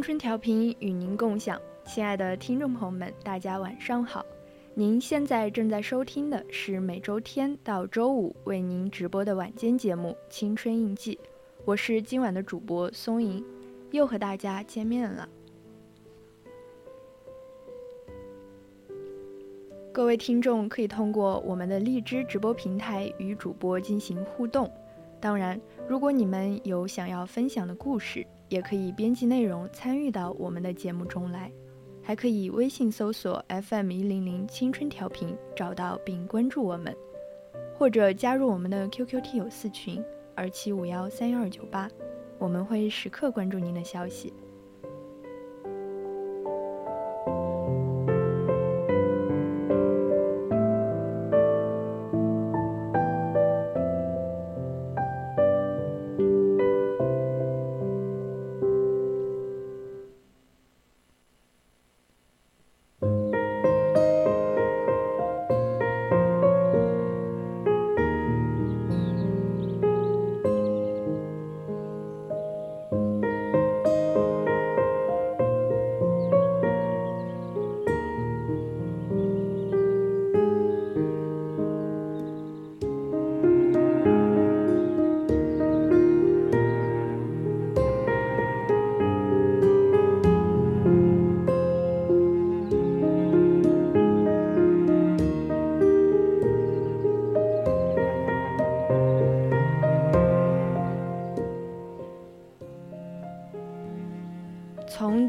青春调频与您共享，亲爱的听众朋友们，大家晚上好。您现在正在收听的是每周天到周五为您直播的晚间节目《青春印记》，我是今晚的主播松莹，又和大家见面了。各位听众可以通过我们的荔枝直播平台与主播进行互动，当然，如果你们有想要分享的故事。也可以编辑内容参与到我们的节目中来，还可以微信搜索 FM 一零零青春调频找到并关注我们，或者加入我们的 QQ 听友四群二七五幺三幺二九八，我们会时刻关注您的消息。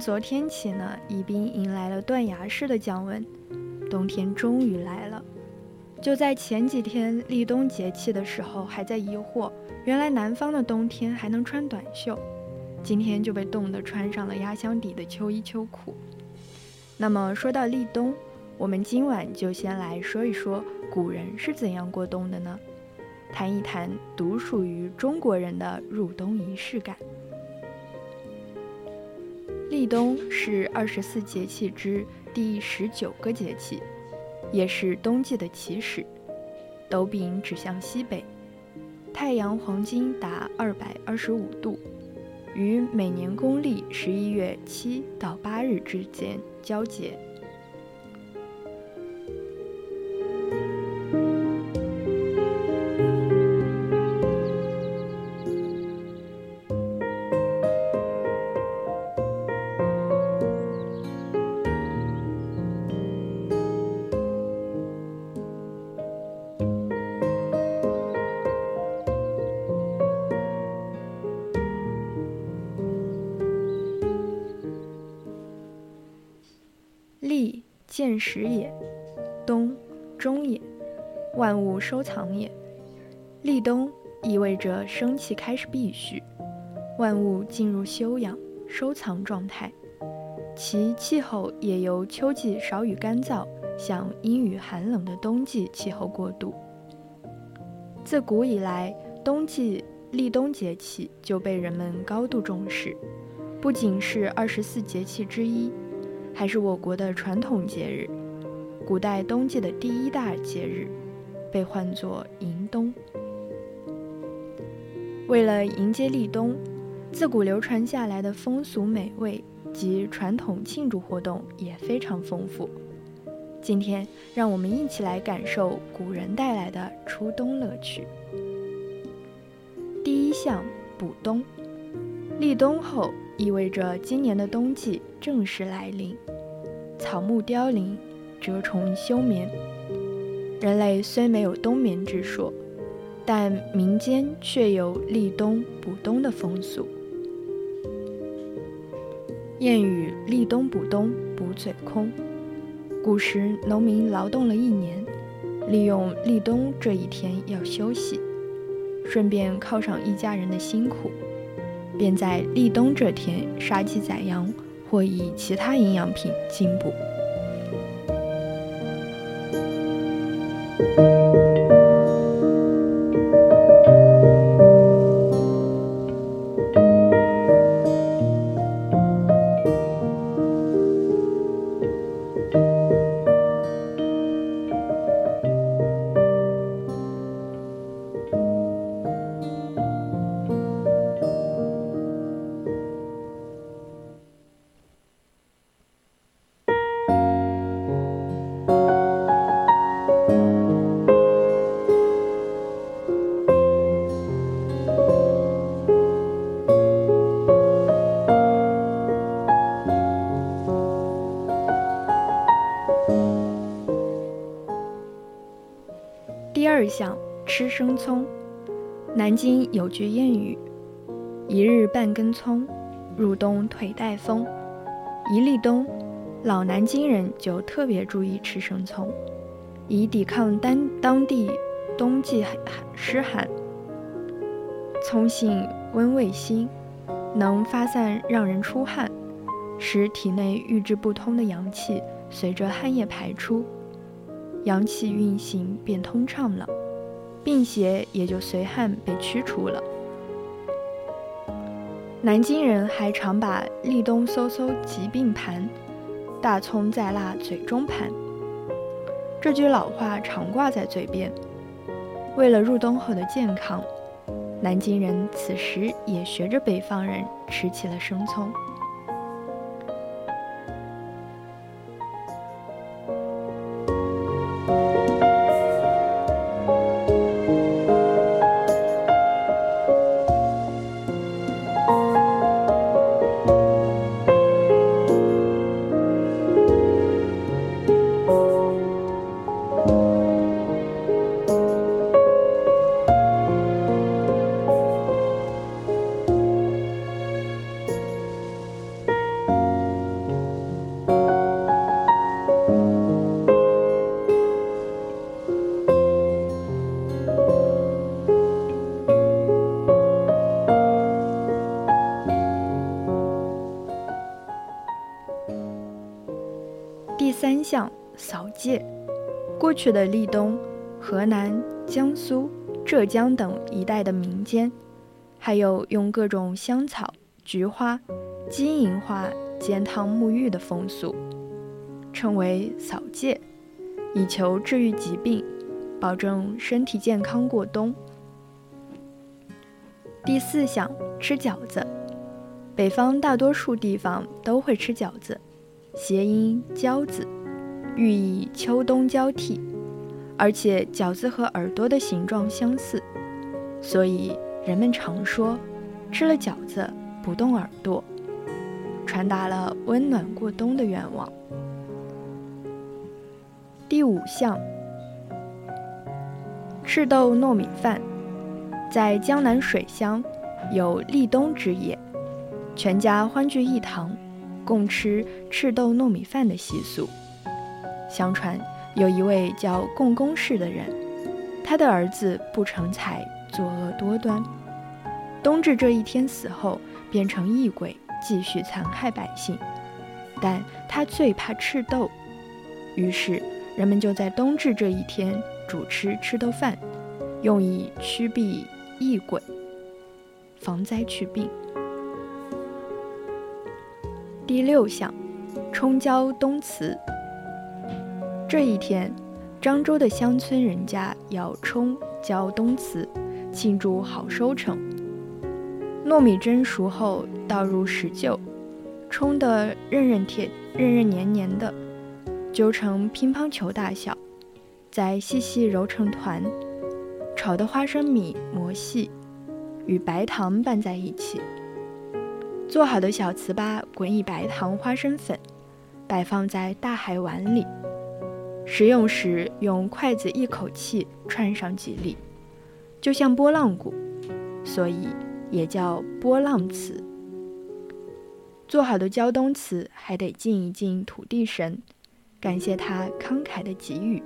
昨天起呢，宜宾迎来了断崖式的降温，冬天终于来了。就在前几天立冬节气的时候，还在疑惑，原来南方的冬天还能穿短袖，今天就被冻得穿上了压箱底的秋衣秋裤。那么说到立冬，我们今晚就先来说一说古人是怎样过冬的呢？谈一谈独属于中国人的入冬仪式感。立冬是二十四节气之第十九个节气，也是冬季的起始。斗柄指向西北，太阳黄金达二百二十五度，于每年公历十一月七到八日之间交接。见始也，冬终也，万物收藏也。立冬意味着生气开始闭续，万物进入休养收藏状态，其气候也由秋季少雨干燥向阴雨寒冷的冬季气候过渡。自古以来，冬季立冬节气就被人们高度重视，不仅是二十四节气之一，还是我国的传统节日，古代冬季的第一大节日，被唤作迎冬。为了迎接立冬，自古流传下来的风俗美味及传统庆祝活动也非常丰富。今天，让我们一起来感受古人带来的初冬乐趣。第一项补冬，立冬后意味着今年的冬季正式来临，草木凋零，蛰虫休眠。人类虽没有冬眠之说。但民间却有立冬补冬的风俗。谚语“立冬补冬，补嘴空”。古时农民劳动了一年，利用立冬这一天要休息，顺便犒赏一家人的辛苦，便在立冬这天杀鸡宰羊，或以其他营养品进补。生葱。南京有句谚语：“一日半根葱，入冬腿带风。”一立冬，老南京人就特别注意吃生葱，以抵抗当当地冬季湿寒。葱性温味辛，能发散让人出汗，使体内郁滞不通的阳气随着汗液排出，阳气运行变通畅了。病邪也就随汗被驱除了。南京人还常把“立冬嗖嗖疾病盘，大葱在辣嘴中盘”这句老话常挂在嘴边。为了入冬后的健康，南京人此时也学着北方人吃起了生葱。过去的立冬，河南、江苏、浙江等一带的民间，还有用各种香草、菊花、金银花煎汤沐浴的风俗，称为扫界，以求治愈疾病，保证身体健康过冬。第四项，吃饺子。北方大多数地方都会吃饺子，谐音“饺子”。寓意秋冬交替，而且饺子和耳朵的形状相似，所以人们常说吃了饺子不动耳朵，传达了温暖过冬的愿望。第五项，赤豆糯米饭，在江南水乡有立冬之夜，全家欢聚一堂，共吃赤豆糯米饭的习俗。相传有一位叫共工氏的人，他的儿子不成才，作恶多端。冬至这一天死后，变成异鬼，继续残害百姓。但他最怕赤豆，于是人们就在冬至这一天主吃赤豆饭，用以驱避异鬼，防灾祛病。第六项，冲交冬祠。这一天，漳州的乡村人家要冲交冬祠，庆祝好收成。糯米蒸熟后倒入石臼，冲得韧韧铁、韧韧黏黏的，揪成乒乓球大小，再细细揉成团。炒的花生米磨细，与白糖拌在一起。做好的小糍粑滚以白糖、花生粉，摆放在大海碗里。食用时用筷子一口气串上几粒，就像拨浪鼓，所以。也叫拨浪词。做好的胶东词还得敬一敬土地神，感谢他慷慨的给予。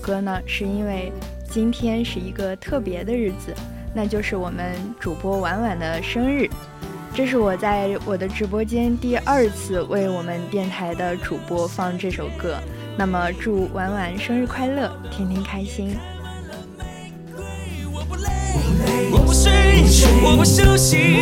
歌呢，是因为今天是一个特别的日子，那就是我们主播婉婉的生日。这是我在我的直播间第二次为我们电台的主播放这首歌，那么祝婉婉生日快乐，天天开心。我不睡，我不休息，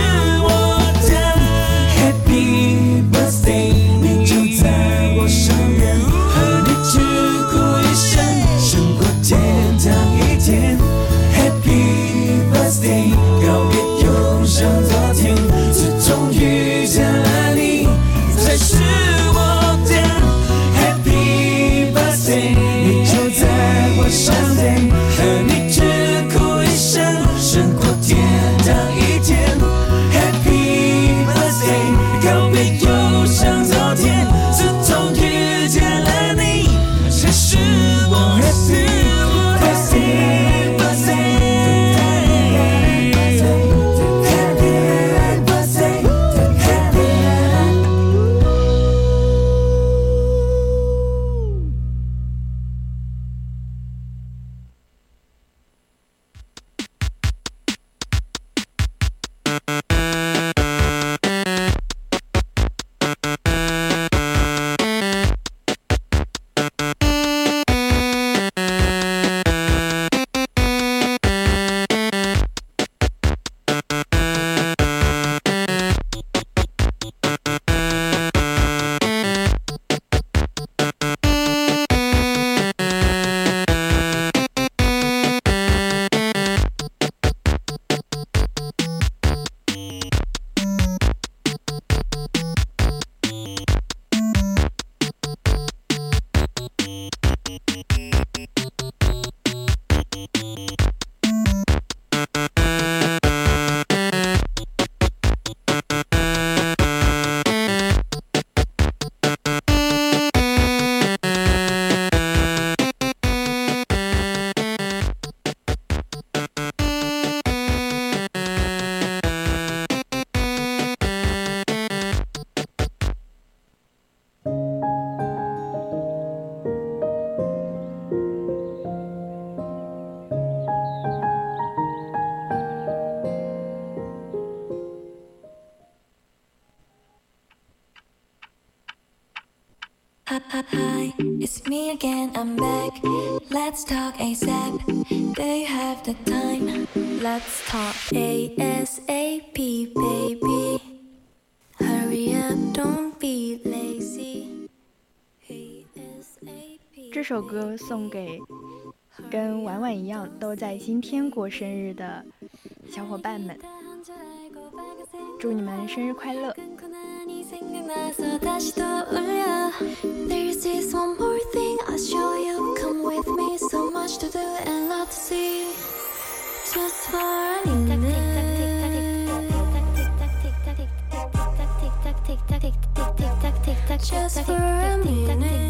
time. 歌送给跟婉婉一样都在今天过生日的小伙伴们。祝你们生日快乐。Just for a minute.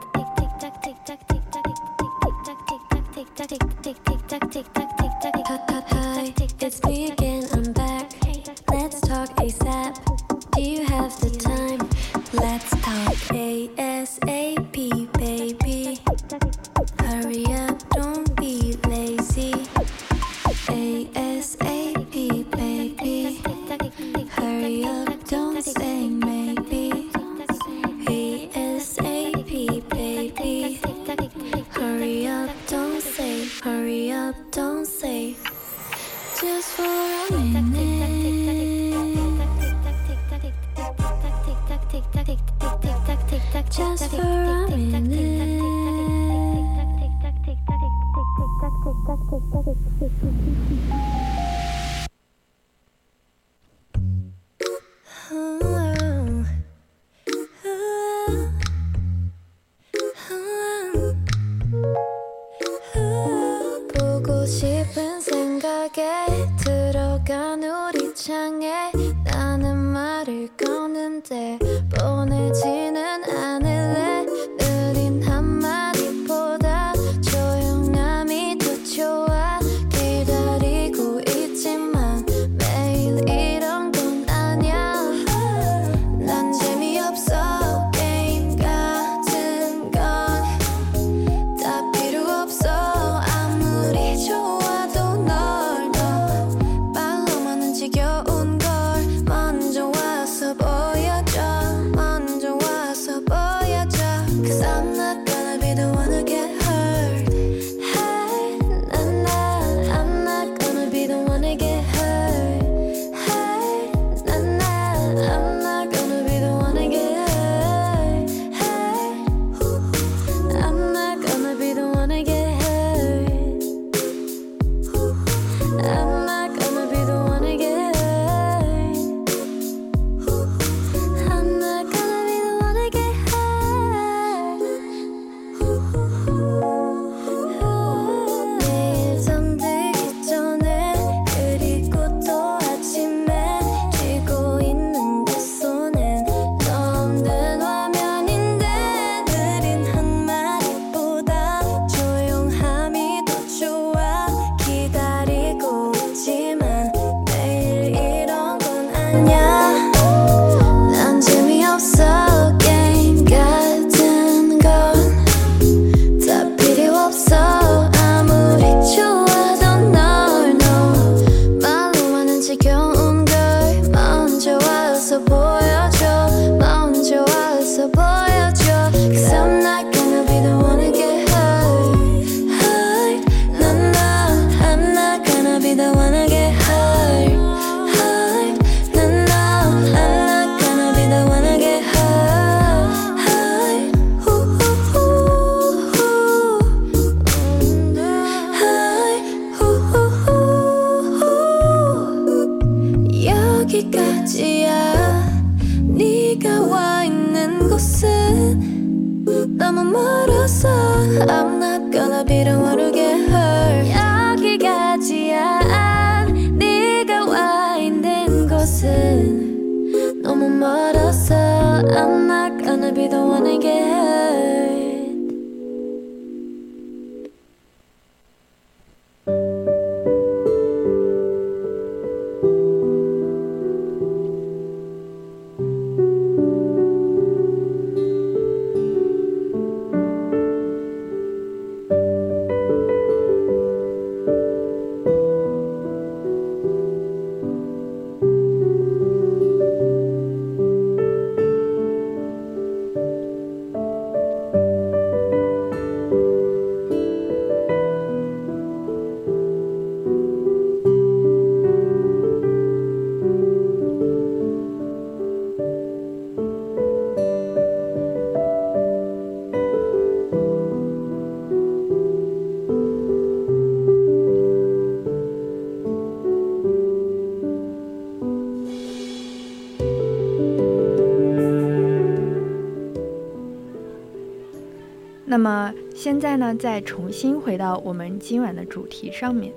那么现在呢，再重新回到我们今晚的主题上面。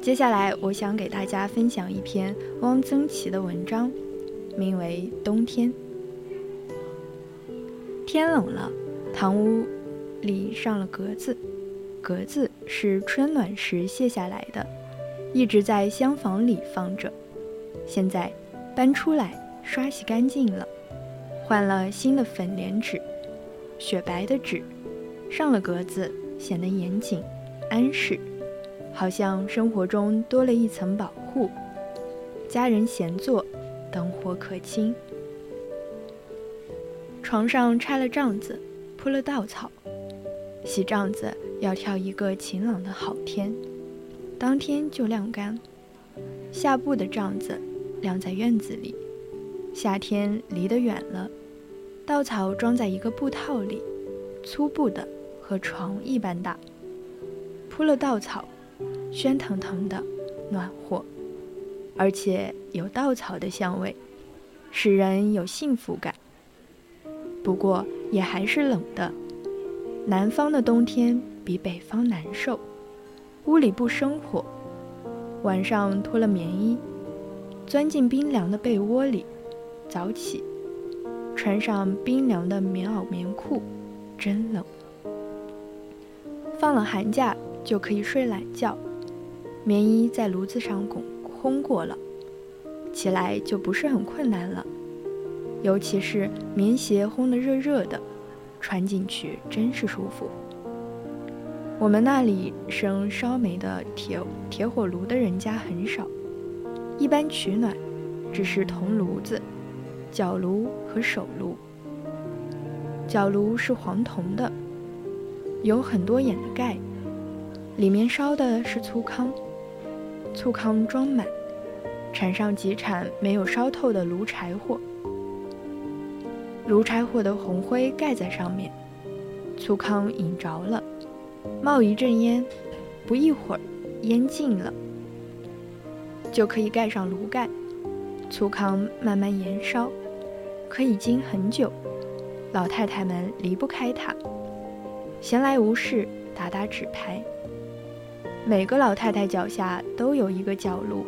接下来，我想给大家分享一篇汪曾祺的文章，名为《冬天》。天冷了，堂屋里上了格子，格子是春暖时卸下来的，一直在厢房里放着。现在搬出来，刷洗干净了，换了新的粉莲纸，雪白的纸，上了格子，显得严谨、安适，好像生活中多了一层保护。家人闲坐，灯火可亲。床上拆了帐子，铺了稻草。洗帐子要挑一个晴朗的好天，当天就晾干。下布的帐子晾在院子里，夏天离得远了，稻草装在一个布套里，粗布的，和床一般大。铺了稻草，喧腾腾的，暖和，而且有稻草的香味，使人有幸福感。不过也还是冷的，南方的冬天比北方难受，屋里不生火。晚上脱了棉衣，钻进冰凉的被窝里，早起，穿上冰凉的棉袄棉裤，真冷。放了寒假就可以睡懒觉，棉衣在炉子上拱烘过了，起来就不是很困难了。尤其是棉鞋烘得热热的，穿进去真是舒服。我们那里生烧煤的铁铁火炉的人家很少，一般取暖只是铜炉子、角炉和手炉。角炉是黄铜的，有很多眼的盖，里面烧的是粗糠，粗糠装满，铲上几铲没有烧透的炉柴火，炉柴火的红灰盖在上面，粗糠引着了。冒一阵烟，不一会儿，烟尽了，就可以盖上炉盖，粗糠慢慢燃烧，可以经很久。老太太们离不开它，闲来无事打打纸牌。每个老太太脚下都有一个角炉，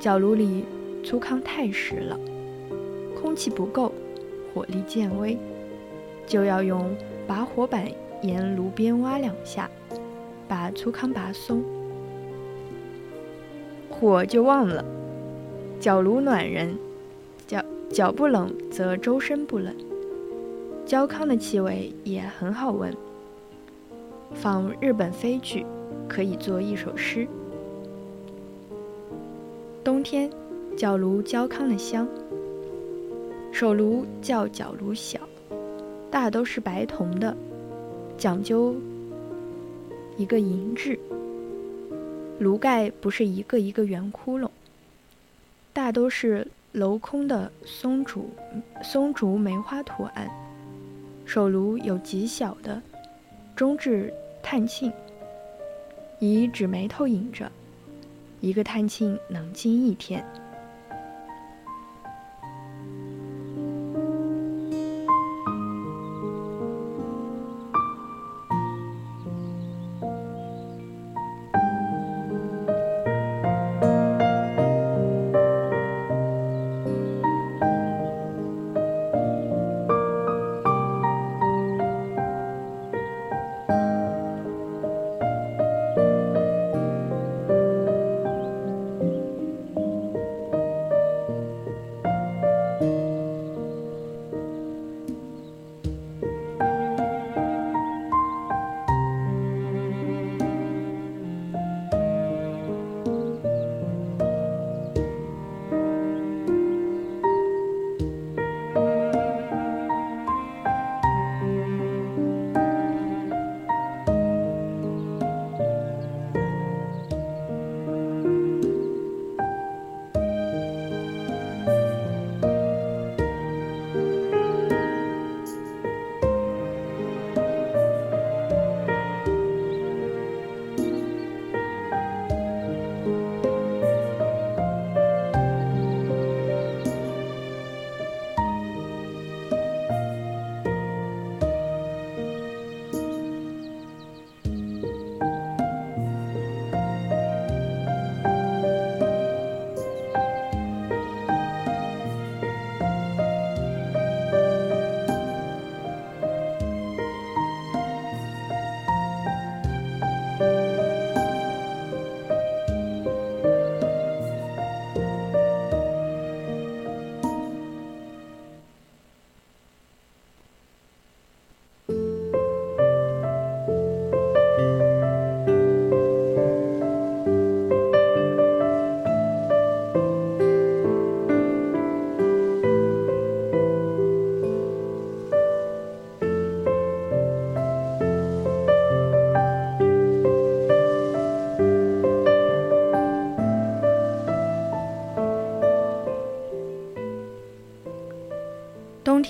角炉里粗糠太实了，空气不够，火力渐微，就要用拔火板。沿炉边挖两下，把粗糠拔松，火就旺了。脚炉暖人，脚脚不冷则周身不冷。焦糠的气味也很好闻，仿日本飞剧，可以做一首诗。冬天，脚炉焦糠的香。手炉叫脚炉小，大都是白铜的。讲究一个银质，炉盖不是一个一个圆窟窿，大都是镂空的松竹松竹梅花图案。手炉有极小的，中至探庆，以指眉头引着，一个探庆能经一天。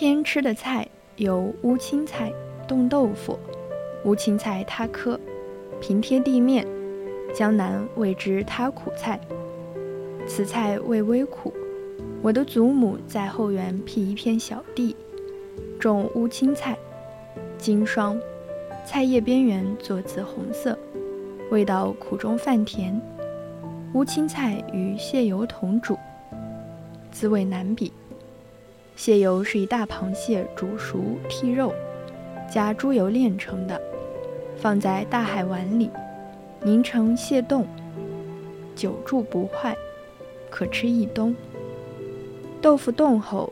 天吃的菜有乌青菜、冻豆腐、乌青菜它颗、平贴地面，江南谓之它苦菜。此菜味微苦。我的祖母在后园辟一片小地，种乌青菜，经霜，菜叶边缘作紫红色，味道苦中泛甜。乌青菜与蟹油同煮，滋味难比。蟹油是以大螃蟹煮熟剔肉，加猪油炼成的，放在大海碗里，凝成蟹冻，久住不坏，可吃一冬。豆腐冻后，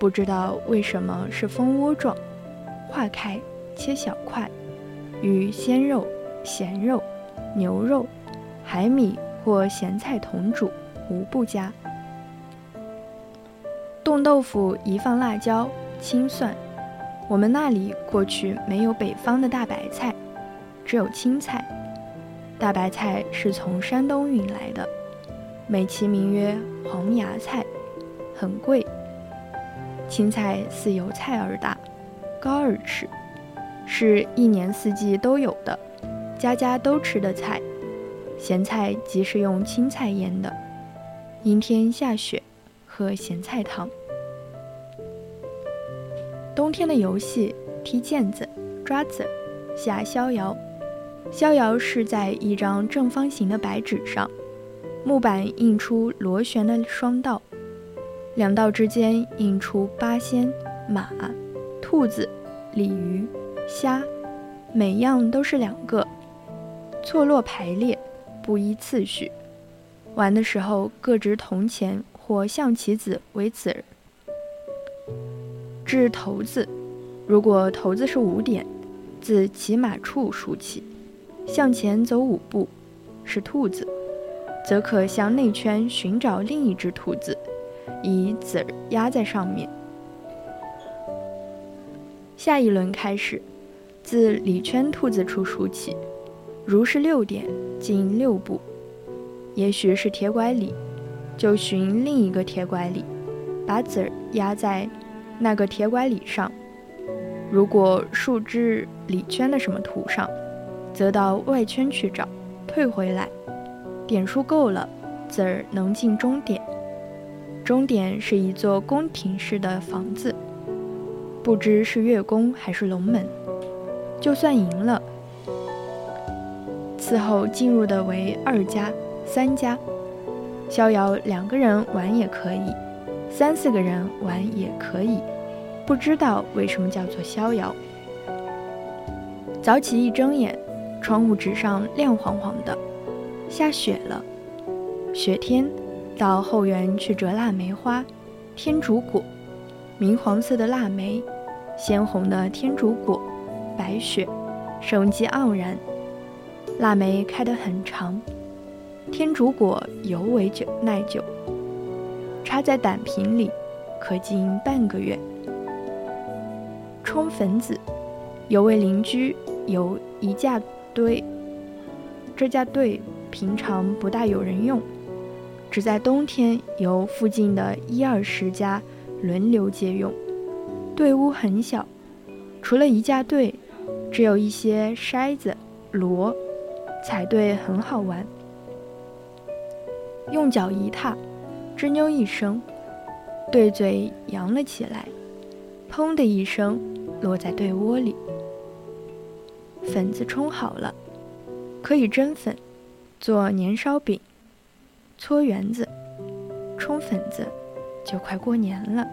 不知道为什么是蜂窝状，化开切小块，与鲜肉、咸肉、牛肉、海米或咸菜同煮，无不佳。冻豆腐宜放辣椒、青蒜。我们那里过去没有北方的大白菜，只有青菜。大白菜是从山东运来的，美其名曰黄芽菜。很贵。青菜似油菜而大，高而尺，是一年四季都有的，家家都吃的菜。咸菜即是用青菜腌的。阴天下雪，喝咸菜汤。冬天的游戏：踢毽子、抓子、下逍遥。逍遥是在一张正方形的白纸上，木板印出螺旋的双道。两道之间印出八仙、马、兔子、鲤鱼、虾，每样都是两个，错落排列，不依次序。玩的时候各执铜钱或象棋子为子掷骰子，如果骰子是五点，自骑马处数起，向前走五步，是兔子，则可向内圈寻找另一只兔子。以子儿压在上面。下一轮开始，自里圈兔子处数起，如是六点，进六步。也许是铁拐李，就寻另一个铁拐李，把子儿压在那个铁拐李上。如果数至里圈的什么图上，则到外圈去找，退回来，点数够了，子儿能进终点。终点是一座宫廷式的房子，不知是月宫还是龙门。就算赢了，此后进入的为二家、三家。逍遥两个人玩也可以，三四个人玩也可以。不知道为什么叫做逍遥。早起一睁眼，窗户纸上亮晃晃的，下雪了，雪天。到后园去折腊梅花，天竺果，明黄色的腊梅，鲜红的天竺果，白雪，生机盎然。腊梅开得很长，天竺果尤为久耐久，插在胆瓶里，可浸半个月。冲粉子，有位邻居有一架堆，这架堆平常不大有人用。只在冬天由附近的一二十家轮流借用，队屋很小，除了一架队，只有一些筛子、锣，踩队很好玩。用脚一踏，吱扭一声，对嘴扬了起来，砰的一声落在对窝里。粉子冲好了，可以蒸粉，做年烧饼。搓圆子，冲粉子，就快过年了。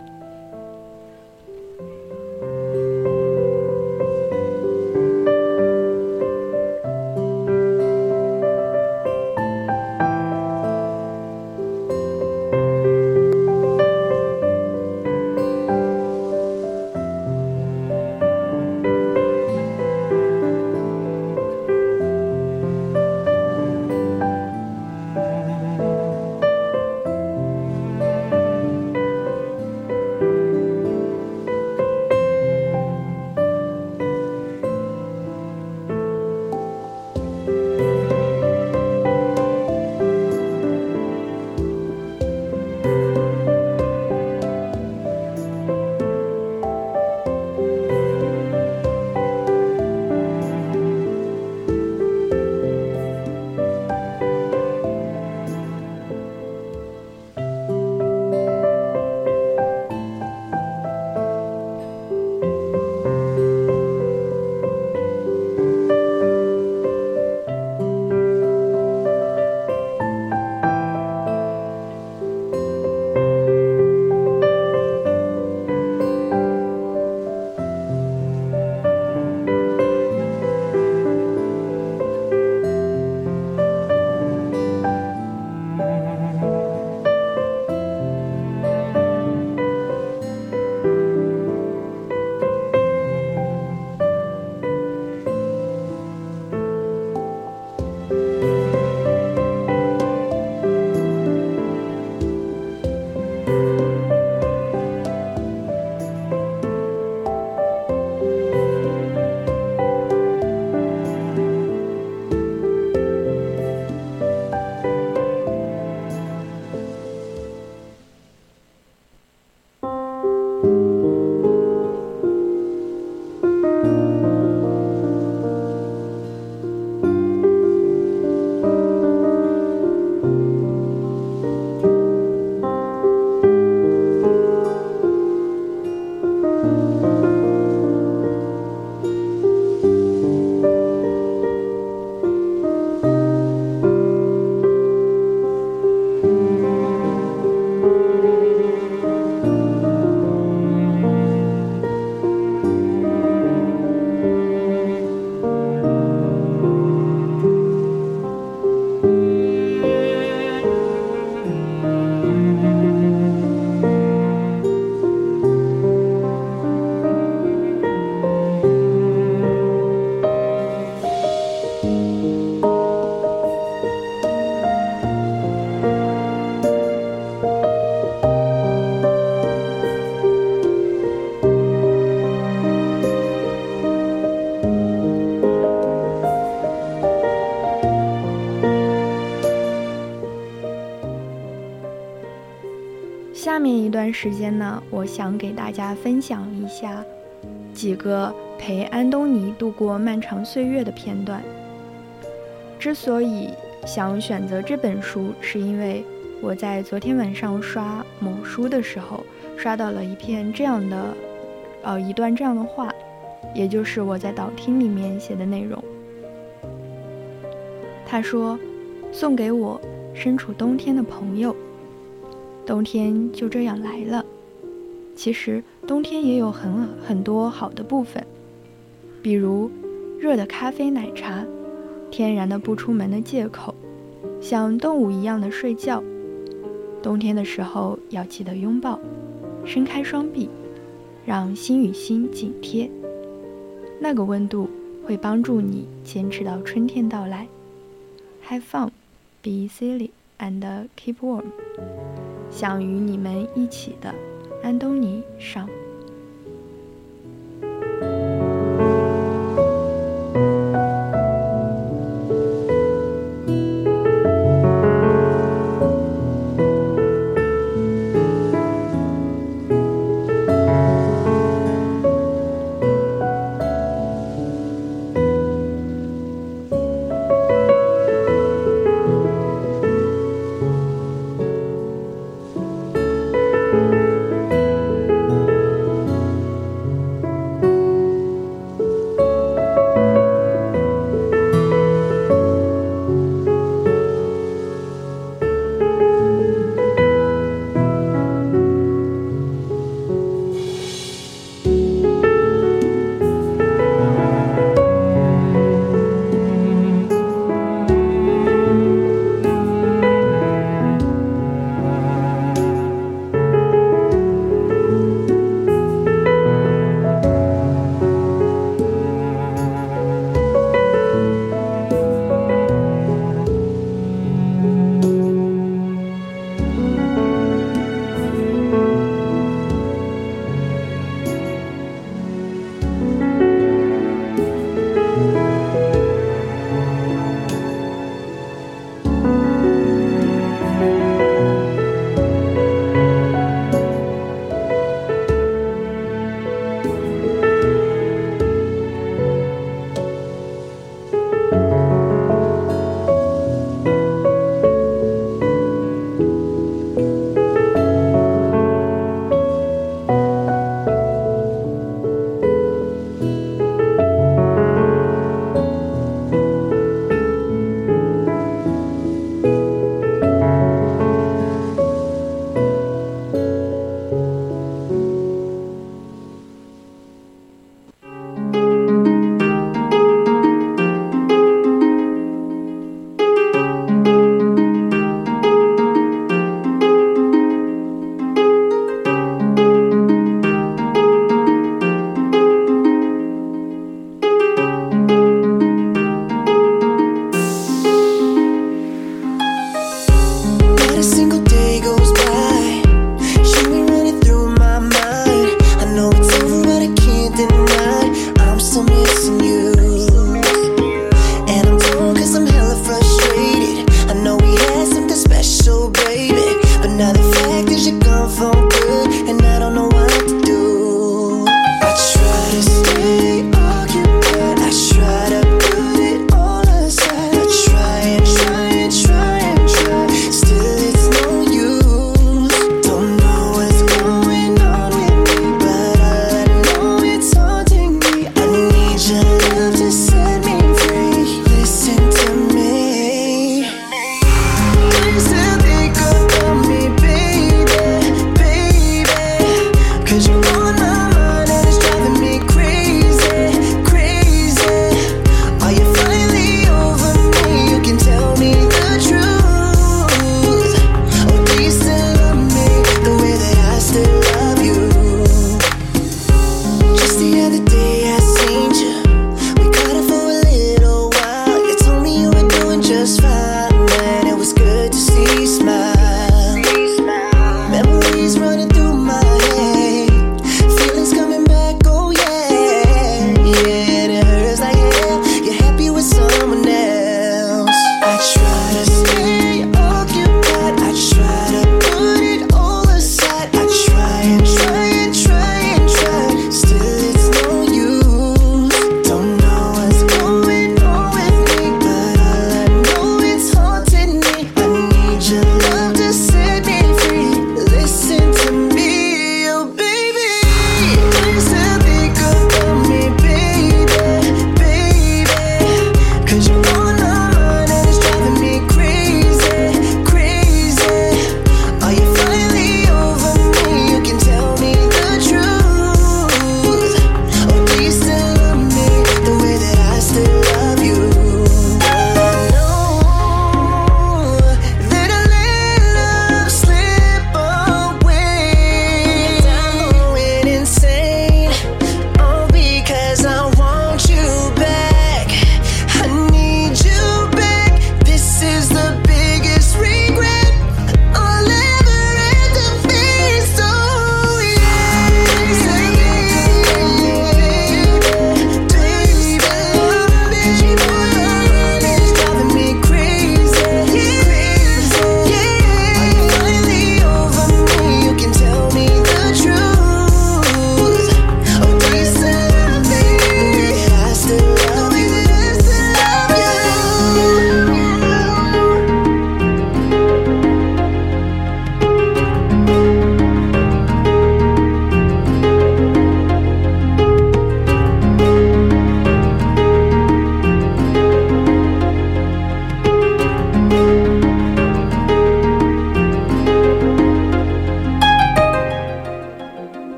下面一段时间呢，我想给大家分享一下几个陪安东尼度过漫长岁月的片段。之所以想选择这本书，是因为我在昨天晚上刷某书的时候，刷到了一篇这样的，呃，一段这样的话，也就是我在导听里面写的内容。他说：“送给我身处冬天的朋友。”冬天就这样来了。其实冬天也有很很多好的部分，比如热的咖啡奶茶，天然的不出门的借口，像动物一样的睡觉。冬天的时候要记得拥抱，伸开双臂，让心与心紧贴。那个温度会帮助你坚持到春天到来。Have fun, be silly, and keep warm. 想与你们一起的安东尼上。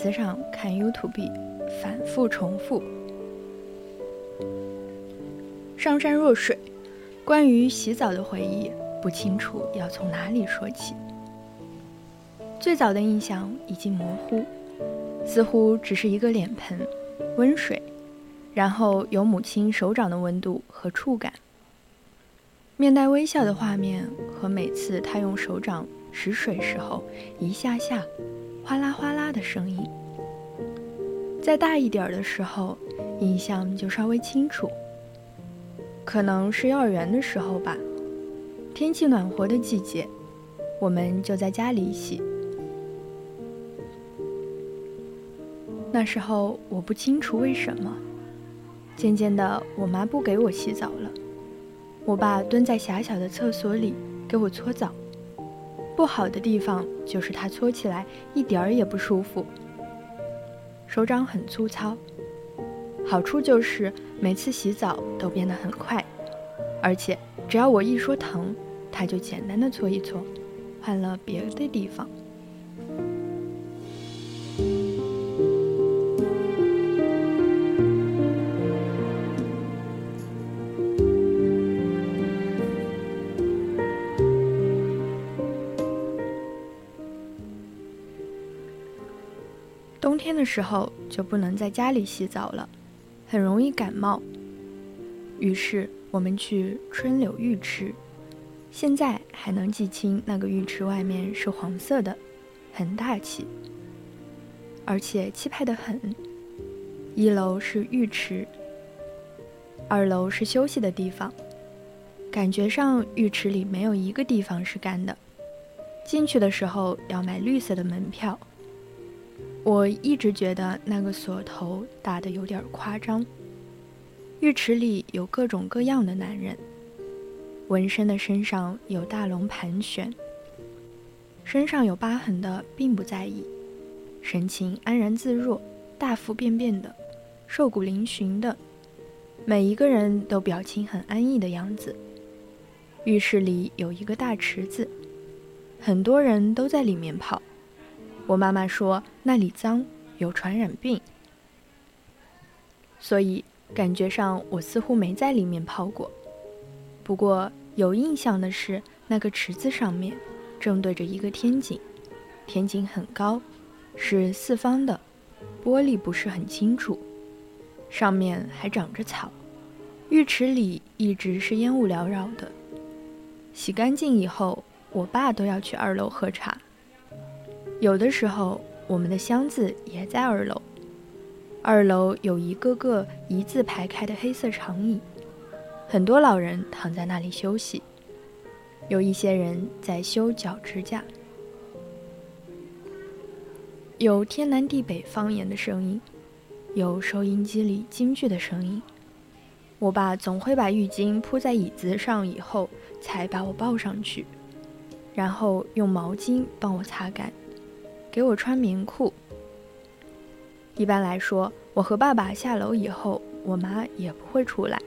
子上看 YouTube，反复重复。上善若水，关于洗澡的回忆不清楚要从哪里说起。最早的印象已经模糊，似乎只是一个脸盆、温水，然后有母亲手掌的温度和触感，面带微笑的画面和每次她用手掌拾水时候一下下哗啦哗啦的声音。再大一点的时候，印象就稍微清楚。可能是幼儿园的时候吧，天气暖和的季节，我们就在家里洗。那时候我不清楚为什么，渐渐的，我妈不给我洗澡了，我爸蹲在狭小的厕所里给我搓澡。不好的地方就是它搓起来一点儿也不舒服，手掌很粗糙。好处就是每次洗澡都变得很快，而且只要我一说疼，它就简单的搓一搓，换了别的地方。天的时候就不能在家里洗澡了。很容易感冒，于是我们去春柳浴池。现在还能记清那个浴池外面是黄色的，很大气，而且气派的很。一楼是浴池，二楼是休息的地方。感觉上浴池里没有一个地方是干的。进去的时候要买绿色的门票。我一直觉得那个锁头打得有点夸张。浴池里有各种各样的男人，纹身的身上有大龙盘旋，身上有疤痕的并不在意，神情安然自若，大腹便便的，瘦骨嶙峋的，每一个人都表情很安逸的样子。浴室里有一个大池子，很多人都在里面泡。我妈妈说那里脏，有传染病，所以感觉上我似乎没在里面泡过。不过有印象的是，那个池子上面正对着一个天井，天井很高，是四方的，玻璃不是很清楚，上面还长着草。浴池里一直是烟雾缭绕的。洗干净以后，我爸都要去二楼喝茶。有的时候，我们的箱子也在二楼。二楼有一个个一字排开的黑色长椅，很多老人躺在那里休息，有一些人在修脚指甲。有天南地北方言的声音，有收音机里京剧的声音。我爸总会把浴巾铺在椅子上，以后才把我抱上去，然后用毛巾帮我擦干。给我穿棉裤。一般来说，我和爸爸下楼以后，我妈也不会出来。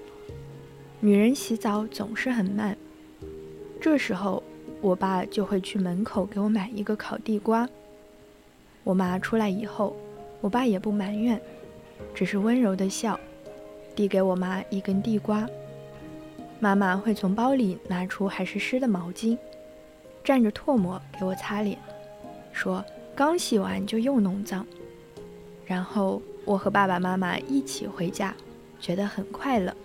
女人洗澡总是很慢，这时候我爸就会去门口给我买一个烤地瓜。我妈出来以后，我爸也不埋怨，只是温柔的笑，递给我妈一根地瓜。妈妈会从包里拿出还是湿的毛巾，蘸着唾沫给我擦脸，说。刚洗完就又弄脏，然后我和爸爸妈妈一起回家，觉得很快乐。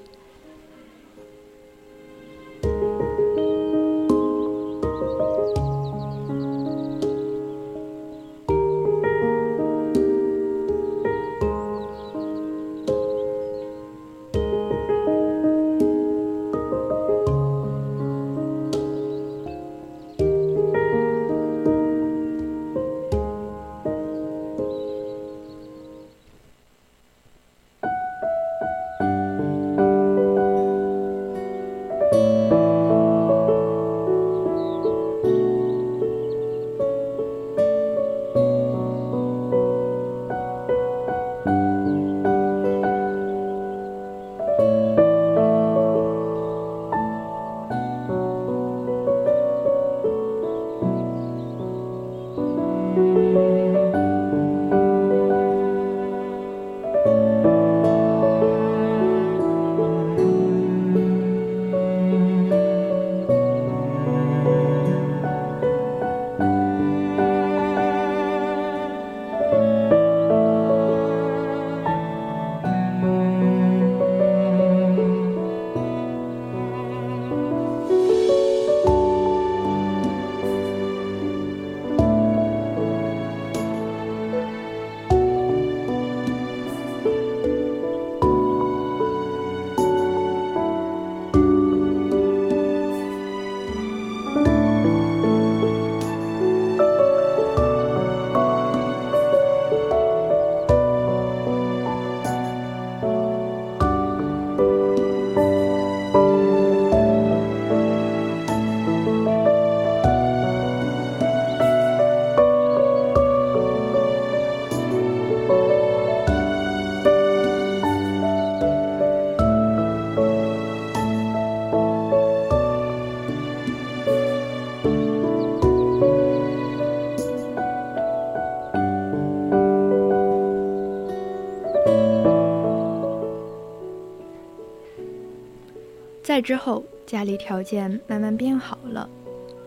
之后，家里条件慢慢变好了，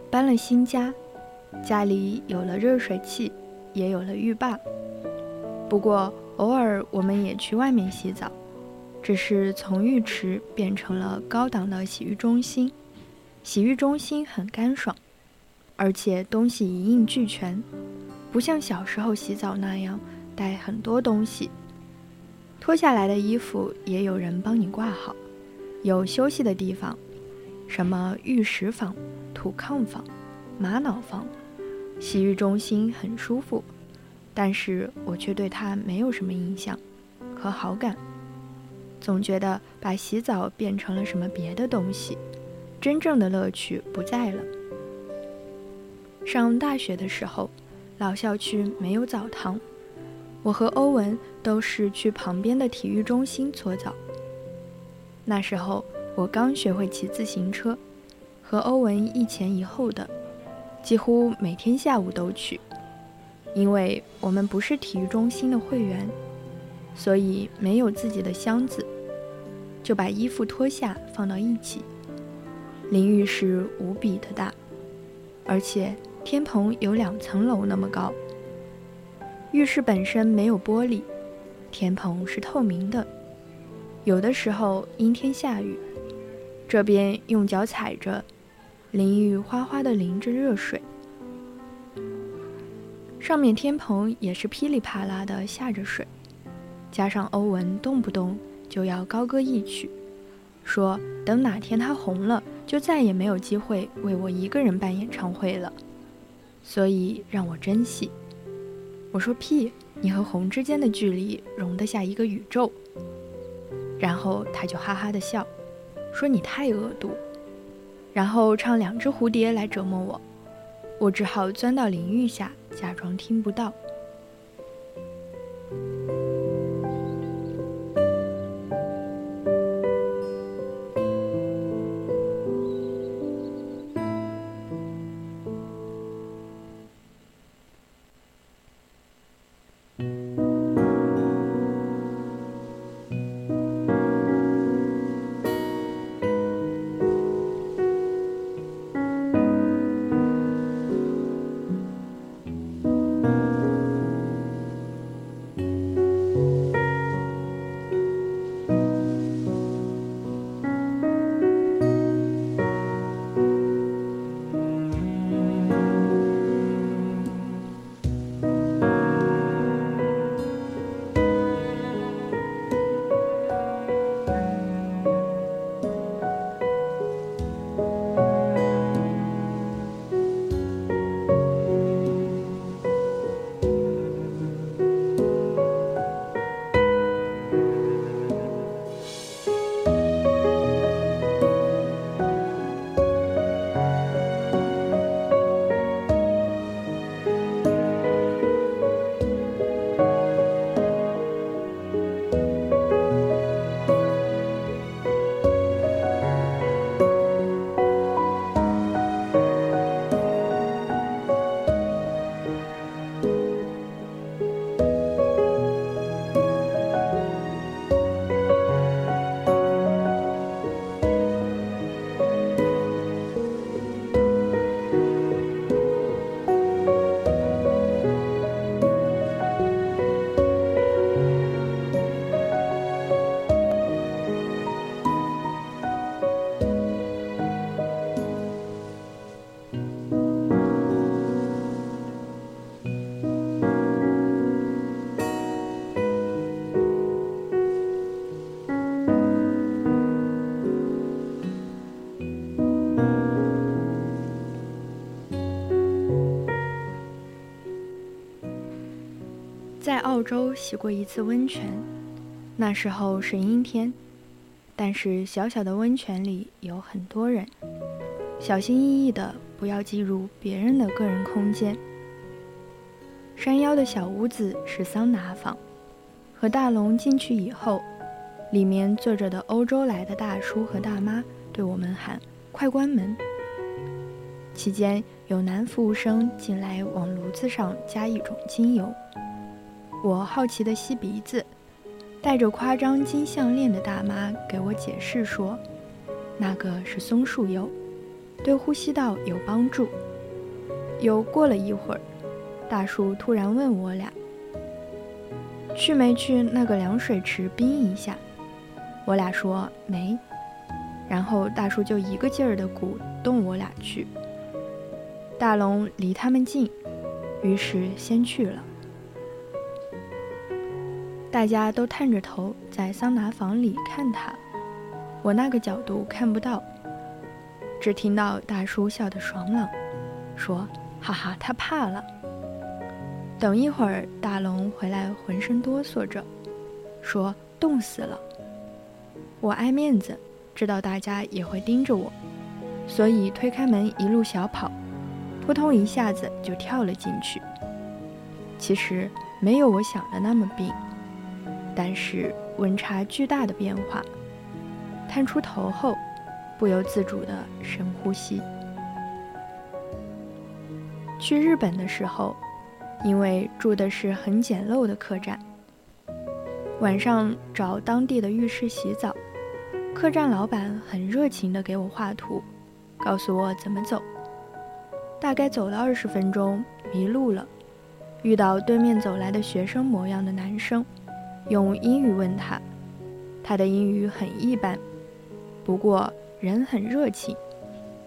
搬了新家，家里有了热水器，也有了浴霸。不过偶尔我们也去外面洗澡，只是从浴池变成了高档的洗浴中心。洗浴中心很干爽，而且东西一应俱全，不像小时候洗澡那样带很多东西。脱下来的衣服也有人帮你挂好，有休息的地方，什么玉石坊、土炕坊、玛瑙坊，洗浴中心很舒服，但是我却对它没有什么印象和好感，总觉得把洗澡变成了什么别的东西，真正的乐趣不在了。上大学的时候，老校区没有澡堂。我和欧文都是去旁边的体育中心搓澡。那时候我刚学会骑自行车，和欧文一前一后的，几乎每天下午都去。因为我们不是体育中心的会员，所以没有自己的箱子，就把衣服脱下放到一起。淋浴室无比的大，而且天棚有两层楼那么高。浴室本身没有玻璃，天棚是透明的。有的时候阴天下雨，这边用脚踩着，淋浴哗哗地淋着热水。上面天棚也是噼里啪啦的下着水，加上欧文动不动就要高歌一曲，说等哪天他红了，就再也没有机会为我一个人办演唱会了，所以让我珍惜。我说屁，你和红之间的距离容得下一个宇宙。然后他就哈哈的笑，说你太恶毒。然后唱两只蝴蝶来折磨我，我只好钻到淋浴下，假装听不到。澳洲洗过一次温泉，那时候是阴天，但是小小的温泉里有很多人，小心翼翼的不要进入别人的个人空间。山腰的小屋子是桑拿房，和大龙进去以后，里面坐着的欧洲来的大叔和大妈对我们喊：“快关门！”期间有男服务生进来往炉子上加一种精油。我好奇地吸鼻子，戴着夸张金项链的大妈给我解释说：“那个是松树油，对呼吸道有帮助。又过了一会儿，大叔突然问我俩：“去没去那个凉水池冰一下？”我俩说没。然后大叔就一个劲儿地鼓动我俩去。大龙离他们近，于是先去了。大家都探着头在桑拿房里看他，我那个角度看不到，只听到大叔笑得爽朗，说：“哈哈，他怕了。”等一会儿，大龙回来浑身哆嗦着，说：“冻死了。”我爱面子，知道大家也会盯着我，所以推开门一路小跑，扑通一下子就跳了进去。其实没有我想的那么病。但是温差巨大的变化，探出头后，不由自主的深呼吸。去日本的时候，因为住的是很简陋的客栈，晚上找当地的浴室洗澡，客栈老板很热情的给我画图，告诉我怎么走。大概走了二十分钟，迷路了，遇到对面走来的学生模样的男生。用英语问他，他的英语很一般，不过人很热情，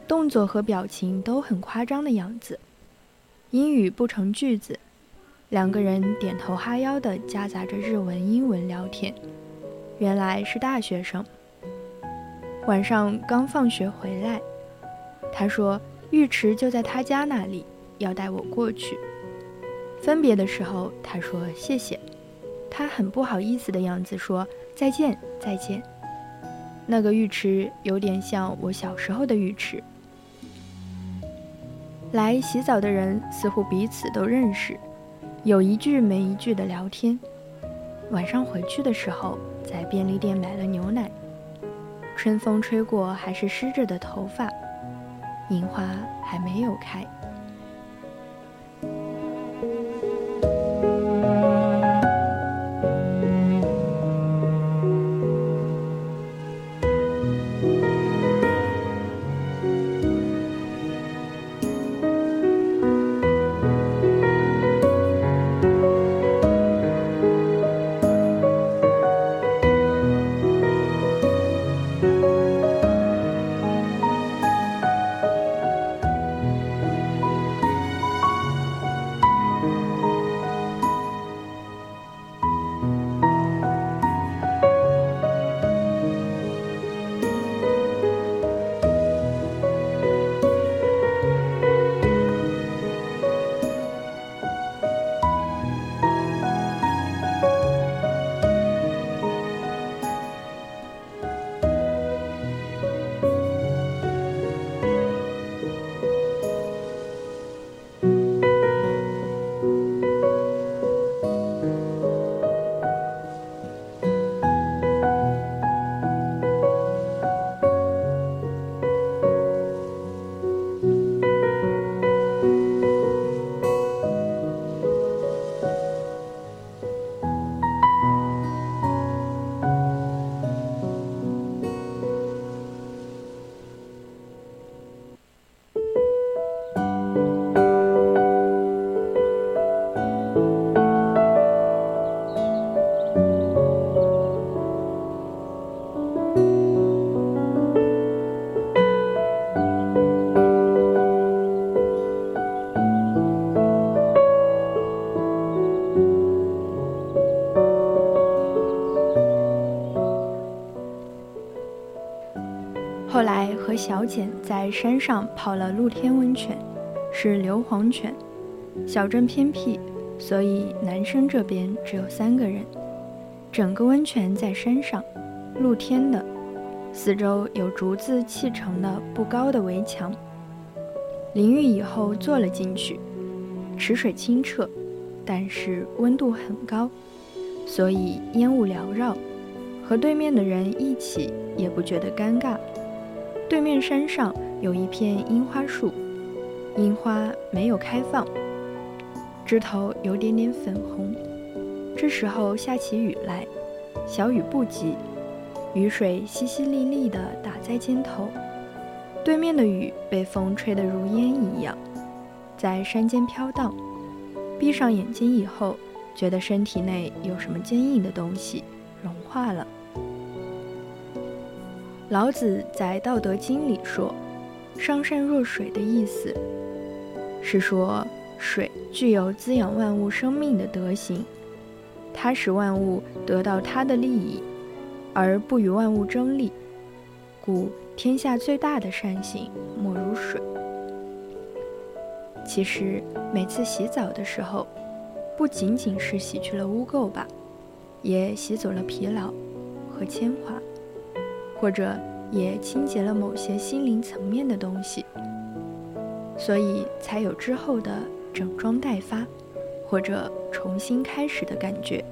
动作和表情都很夸张的样子。英语不成句子，两个人点头哈腰的夹杂着日文、英文聊天，原来是大学生。晚上刚放学回来，他说浴池就在他家那里，要带我过去。分别的时候，他说谢谢。他很不好意思的样子说：“再见，再见。”那个浴池有点像我小时候的浴池。来洗澡的人似乎彼此都认识，有一句没一句的聊天。晚上回去的时候，在便利店买了牛奶。春风吹过，还是湿着的头发，樱花还没有开。小简在山上泡了露天温泉，是硫磺泉。小镇偏僻，所以男生这边只有三个人。整个温泉在山上，露天的，四周有竹子砌成的不高的围墙。淋浴以后坐了进去，池水清澈，但是温度很高，所以烟雾缭绕，和对面的人一起也不觉得尴尬。对面山上有一片樱花树，樱花没有开放，枝头有点点粉红。这时候下起雨来，小雨不急，雨水淅淅沥沥地打在肩头，对面的雨被风吹得如烟一样，在山间飘荡。闭上眼睛以后，觉得身体内有什么坚硬的东西融化了。老子在《道德经》里说：“上善若水”的意思是说，水具有滋养万物生命的德行。它使万物得到它的利益，而不与万物争利，故天下最大的善行莫如水。其实每次洗澡的时候，不仅仅是洗去了污垢吧，也洗走了疲劳和铅华，或者也清洁了某些心灵层面的东西，所以才有之后的整装待发。或者重新开始的感觉。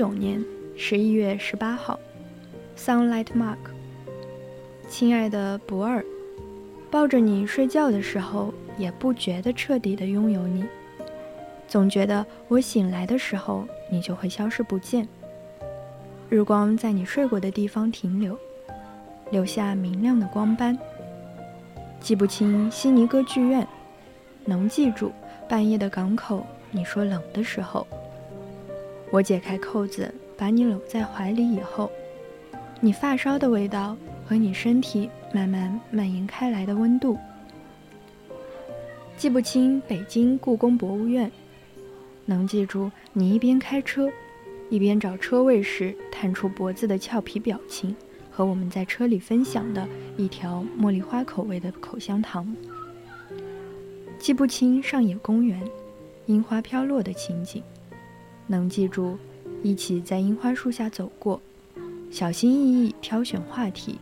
九年十一月十八号，Sunlight Mark。亲爱的博尔，抱着你睡觉的时候，也不觉得彻底的拥有你，总觉得我醒来的时候，你就会消失不见。日光在你睡过的地方停留，留下明亮的光斑。记不清悉尼歌剧院，能记住半夜的港口，你说冷的时候。我解开扣子，把你搂在怀里以后，你发梢的味道和你身体慢慢蔓延开来的温度。记不清北京故宫博物院，能记住你一边开车，一边找车位时探出脖子的俏皮表情和我们在车里分享的一条茉莉花口味的口香糖。记不清上野公园樱花飘落的情景，能记住一起在樱花树下走过，小心翼翼挑选话题，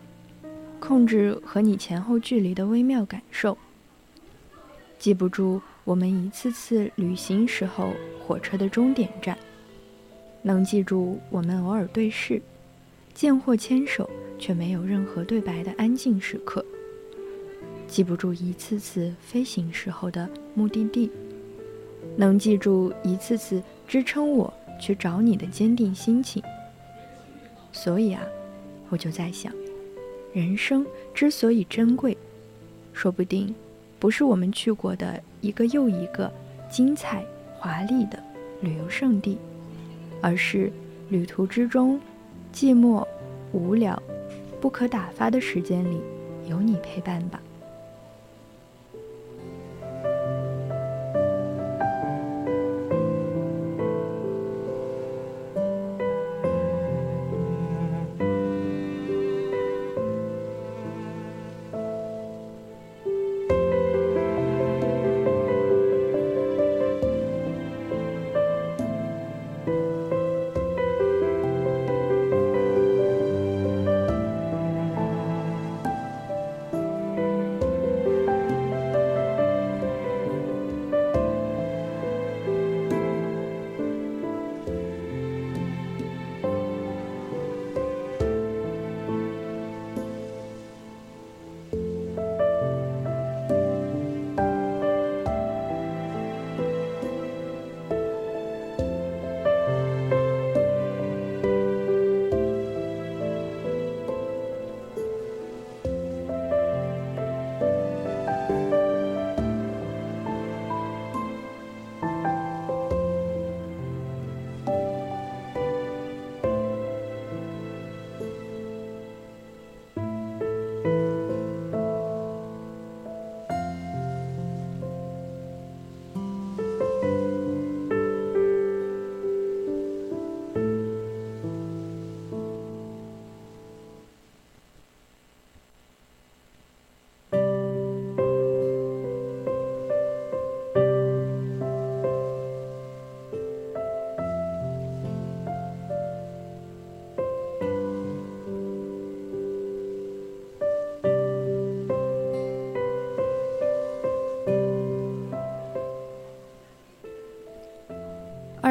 控制和你前后距离的微妙感受。记不住我们一次次旅行时候火车的终点站，能记住我们偶尔对视、见或牵手却没有任何对白的安静时刻。记不住一次次飞行时候的目的地，能记住一次次支撑我去找你的坚定心情。所以啊，我就在想，人生之所以珍贵，说不定。不是我们去过的一个又一个精彩华丽的旅游胜地，而是旅途之中寂寞、无聊、不可打发的时间里有你陪伴吧。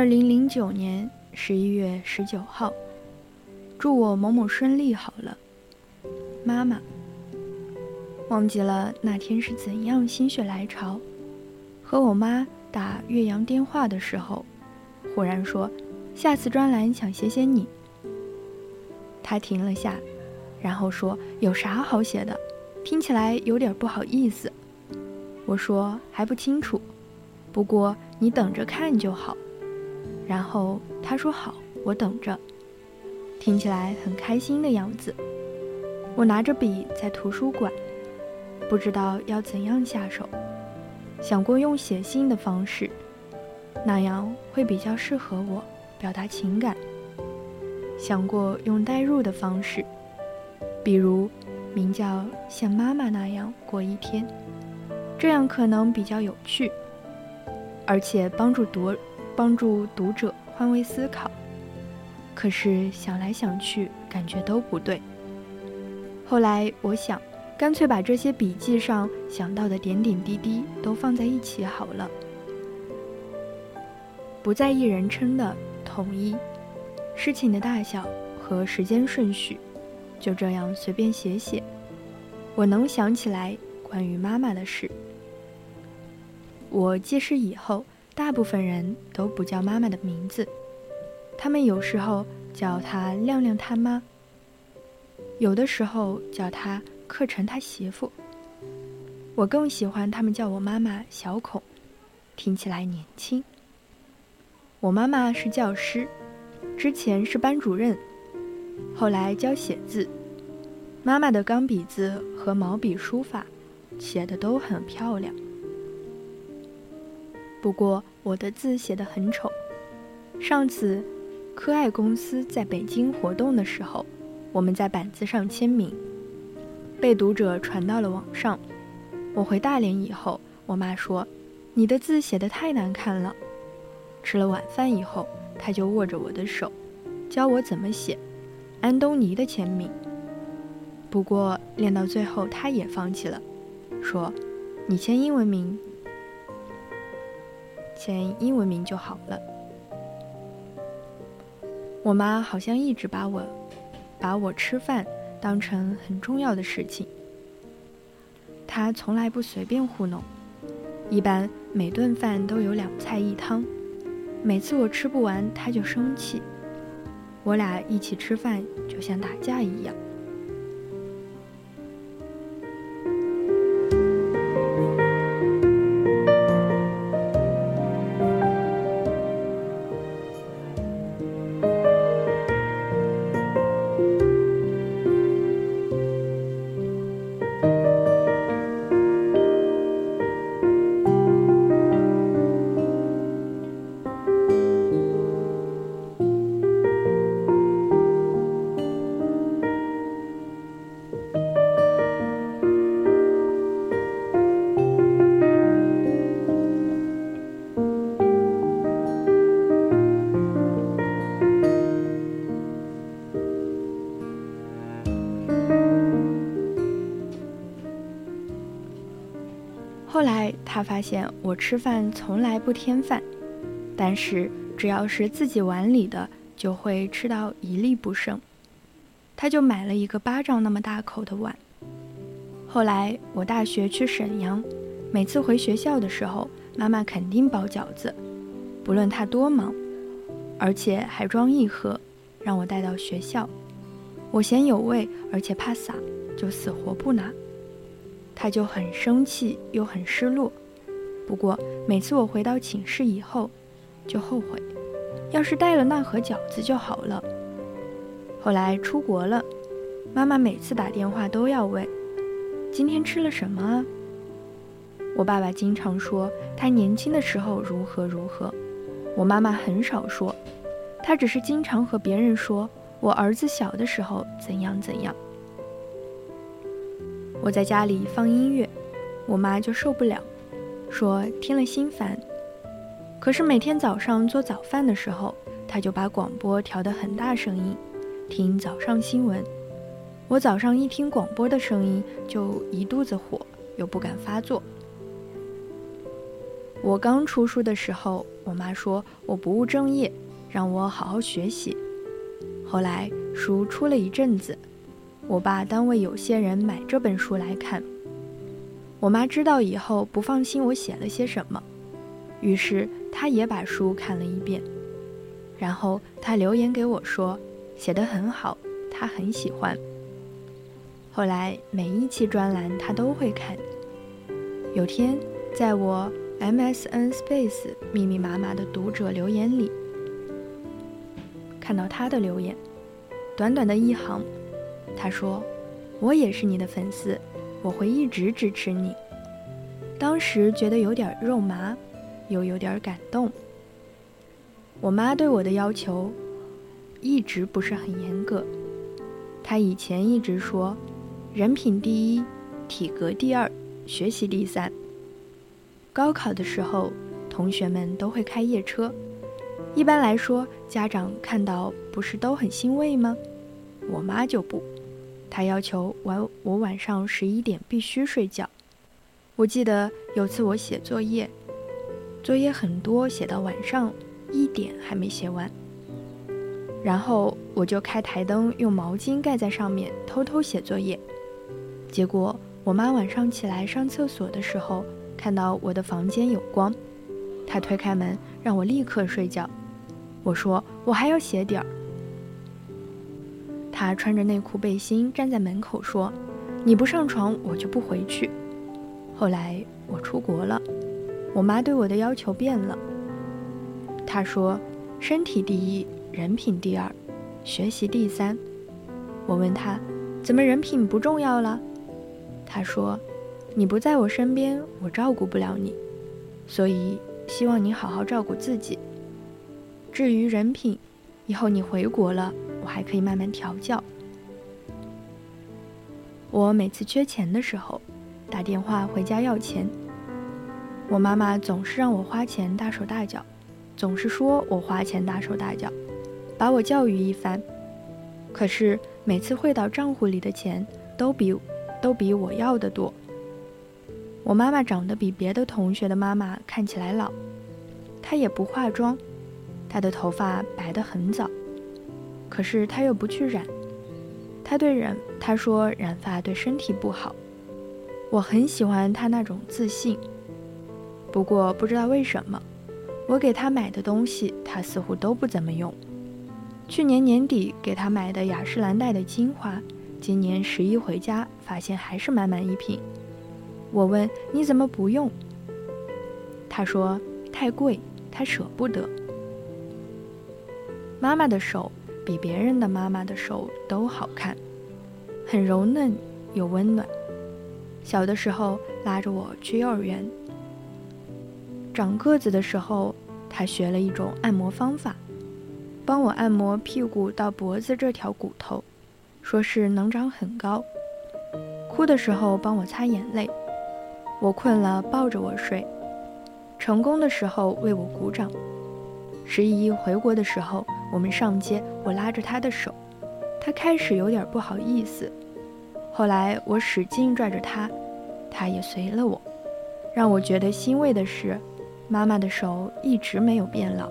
零零九年十一月十九号，祝我某某顺利好了，妈妈。忘记了那天是怎样心血来潮，和我妈打岳阳电话的时候，忽然说下次专栏想写写你。她停了下，然后说有啥好写的，听起来有点不好意思。我说还不清楚，不过你等着看就好。然后他说：“好，我等着。”听起来很开心的样子。我拿着笔在图书馆，不知道要怎样下手。想过用写信的方式，那样会比较适合我表达情感。想过用代入的方式，比如名叫像妈妈那样过一天，这样可能比较有趣，而且帮助读。帮助读者换位思考，可是想来想去，感觉都不对。后来我想，干脆把这些笔记上想到的点点滴滴都放在一起好了，不在意人称的统一，事情的大小和时间顺序，就这样随便写写。我能想起来关于妈妈的事，我记事以后。大部分人都不叫妈妈的名字，他们有时候叫她亮亮他妈，有的时候叫她克成他媳妇。我更喜欢他们叫我妈妈小孔，听起来年轻。我妈妈是教师，之前是班主任，后来教写字。妈妈的钢笔字和毛笔书法，写的都很漂亮。不过我的字写得很丑。上次，科爱公司在北京活动的时候，我们在板子上签名，被读者传到了网上。我回大连以后，我妈说：“你的字写得太难看了。”吃了晚饭以后，她就握着我的手，教我怎么写安东尼的签名。不过练到最后，她也放弃了，说：“你签英文名，签英文名就好了。”我妈好像一直把我，把我吃饭当成很重要的事情。她从来不随便糊弄，一般每顿饭都有两菜一汤。每次我吃不完，她就生气。我俩一起吃饭就像打架一样。他发现我吃饭从来不添饭，但是只要是自己碗里的，就会吃到一粒不剩。他就买了一个巴掌那么大口的碗。后来我大学去沈阳，每次回学校的时候，妈妈肯定包饺子，不论她多忙，而且还装一盒，让我带到学校。我嫌有味，而且怕洒，就死活不拿。他就很生气，又很失落。不过每次我回到寝室以后，就后悔，要是带了那盒饺子就好了。后来出国了，妈妈每次打电话都要问：“今天吃了什么啊？”我爸爸经常说他年轻的时候如何如何，我妈妈很少说，她只是经常和别人说我儿子小的时候怎样怎样。我在家里放音乐，我妈就受不了，说听了心烦。可是每天早上做早饭的时候，他就把广播调得很大声音，听早上新闻。我早上一听广播的声音，就一肚子火，又不敢发作。我刚出书的时候，我妈说我不务正业，让我好好学习。后来书出了一阵子。我爸单位有些人买这本书来看，我妈知道以后不放心我写了些什么，于是她也把书看了一遍，然后她留言给我说写得很好，她很喜欢。后来每一期专栏她都会看。有天在我 MSN Space 密密麻麻的读者留言里，看到她的留言，短短的一行。他说：“我也是你的粉丝，我会一直支持你。”当时觉得有点肉麻，又有点感动。我妈对我的要求一直不是很严格，她以前一直说：“人品第一，体格第二，学习第三。”高考的时候，同学们都会开夜车，一般来说，家长看到不是都很欣慰吗？我妈就不。他要求晚我晚上十一点必须睡觉。我记得有次我写作业，作业很多，写到晚上一点还没写完。然后我就开台灯，用毛巾盖在上面，偷偷写作业。结果我妈晚上起来上厕所的时候，看到我的房间有光，她推开门让我立刻睡觉。我说我还要写点儿。他穿着内裤背心站在门口说：“你不上床，我就不回去。”后来我出国了，我妈对我的要求变了。她说：“身体第一，人品第二，学习第三。”我问她：“怎么人品不重要了？”她说：“你不在我身边，我照顾不了你，所以希望你好好照顾自己。至于人品，以后你回国了。”我还可以慢慢调教。我每次缺钱的时候，打电话回家要钱。我妈妈总是让我花钱大手大脚，总是说我花钱大手大脚，把我教育一番。可是每次汇到账户里的钱都比都比我要的多。我妈妈长得比别的同学的妈妈看起来老，她也不化妆，她的头发白得很早，可是他又不去染。他对染，他说染发对身体不好。我很喜欢他那种自信。不过不知道为什么，我给他买的东西，他似乎都不怎么用。去年年底给他买的雅诗兰黛的精华，今年十一回家发现还是满满一瓶。我问你怎么不用？他说太贵，他舍不得。妈妈的手比别人的妈妈的手都好看，很柔嫩又温暖。小的时候拉着我去幼儿园，长个子的时候，他学了一种按摩方法。帮我按摩屁股到脖子这条骨头，说是能长很高。哭的时候帮我擦眼泪，我困了抱着我睡。成功的时候为我鼓掌。十一回国的时候，我们上街，我拉着他的手，他开始有点不好意思，后来我使劲拽着他，他也随了我。让我觉得欣慰的是，妈妈的手一直没有变老。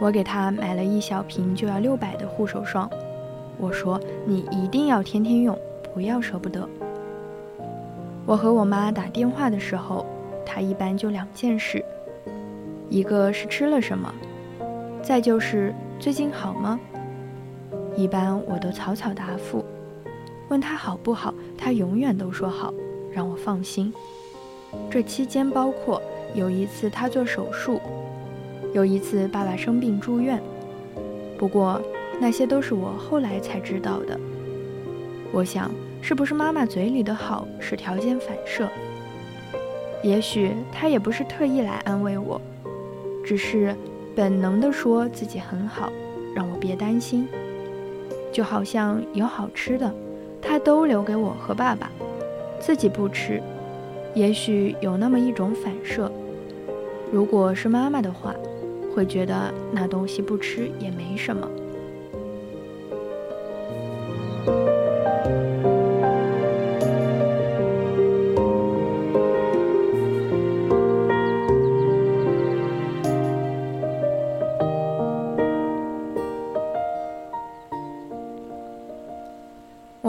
我给他买了一小瓶就要六百的护手霜，我说你一定要天天用，不要舍不得。我和我妈打电话的时候，她一般就两件事，一个是吃了什么，再就是最近好吗？一般我都草草答复，问他好不好，他永远都说好，让我放心。这期间包括有一次他做手术。有一次，爸爸生病住院，不过那些都是我后来才知道的。我想，是不是妈妈嘴里的好是条件反射？也许她也不是特意来安慰我，只是本能的说自己很好，让我别担心。就好像有好吃的，他都留给我和爸爸，自己不吃。也许有那么一种反射，如果是妈妈的话。会觉得那东西不吃也没什么。